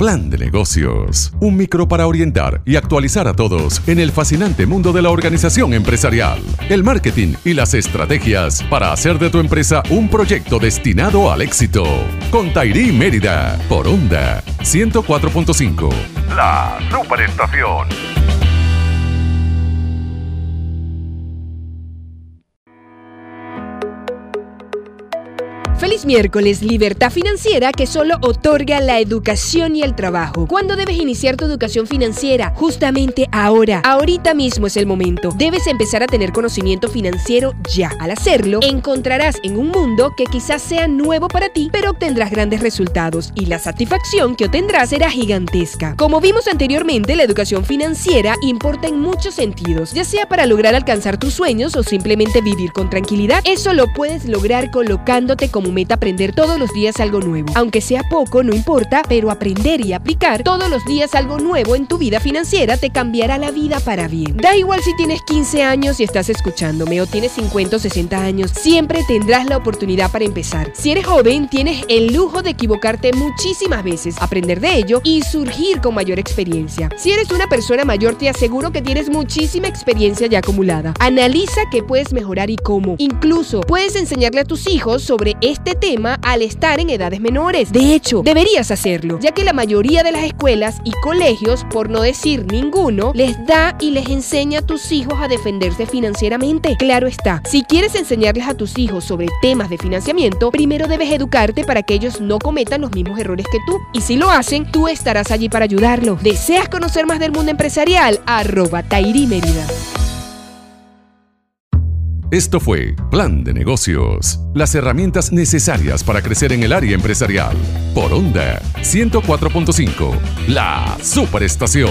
Plan de negocios. Un micro para orientar y actualizar a todos en el fascinante mundo de la organización empresarial, el marketing y las estrategias para hacer de tu empresa un proyecto destinado al éxito. Con Tairi Mérida, por Onda 104.5. La Superestación. Feliz miércoles, libertad financiera que solo otorga la educación y el trabajo. ¿Cuándo debes iniciar tu educación financiera? Justamente ahora. Ahorita mismo es el momento. Debes empezar a tener conocimiento financiero ya. Al hacerlo, encontrarás en un mundo que quizás sea nuevo para ti, pero obtendrás grandes resultados y la satisfacción que obtendrás será gigantesca. Como vimos anteriormente, la educación financiera importa en muchos sentidos, ya sea para lograr alcanzar tus sueños o simplemente vivir con tranquilidad. Eso lo puedes lograr colocándote como meta aprender todos los días algo nuevo. Aunque sea poco, no importa, pero aprender y aplicar todos los días algo nuevo en tu vida financiera te cambiará la vida para bien. Da igual si tienes 15 años y estás escuchándome o tienes 50 o 60 años, siempre tendrás la oportunidad para empezar. Si eres joven, tienes el lujo de equivocarte muchísimas veces, aprender de ello y surgir con mayor experiencia. Si eres una persona mayor, te aseguro que tienes muchísima experiencia ya acumulada. Analiza qué puedes mejorar y cómo. Incluso puedes enseñarle a tus hijos sobre este este tema al estar en edades menores. De hecho, deberías hacerlo, ya que la mayoría de las escuelas y colegios, por no decir ninguno, les da y les enseña a tus hijos a defenderse financieramente. Claro está, si quieres enseñarles a tus hijos sobre temas de financiamiento, primero debes educarte para que ellos no cometan los mismos errores que tú. Y si lo hacen, tú estarás allí para ayudarlo. ¿Deseas conocer más del mundo empresarial? Arroba Tairi. Esto fue Plan de Negocios, las herramientas necesarias para crecer en el área empresarial. Por Onda 104.5, la Superestación.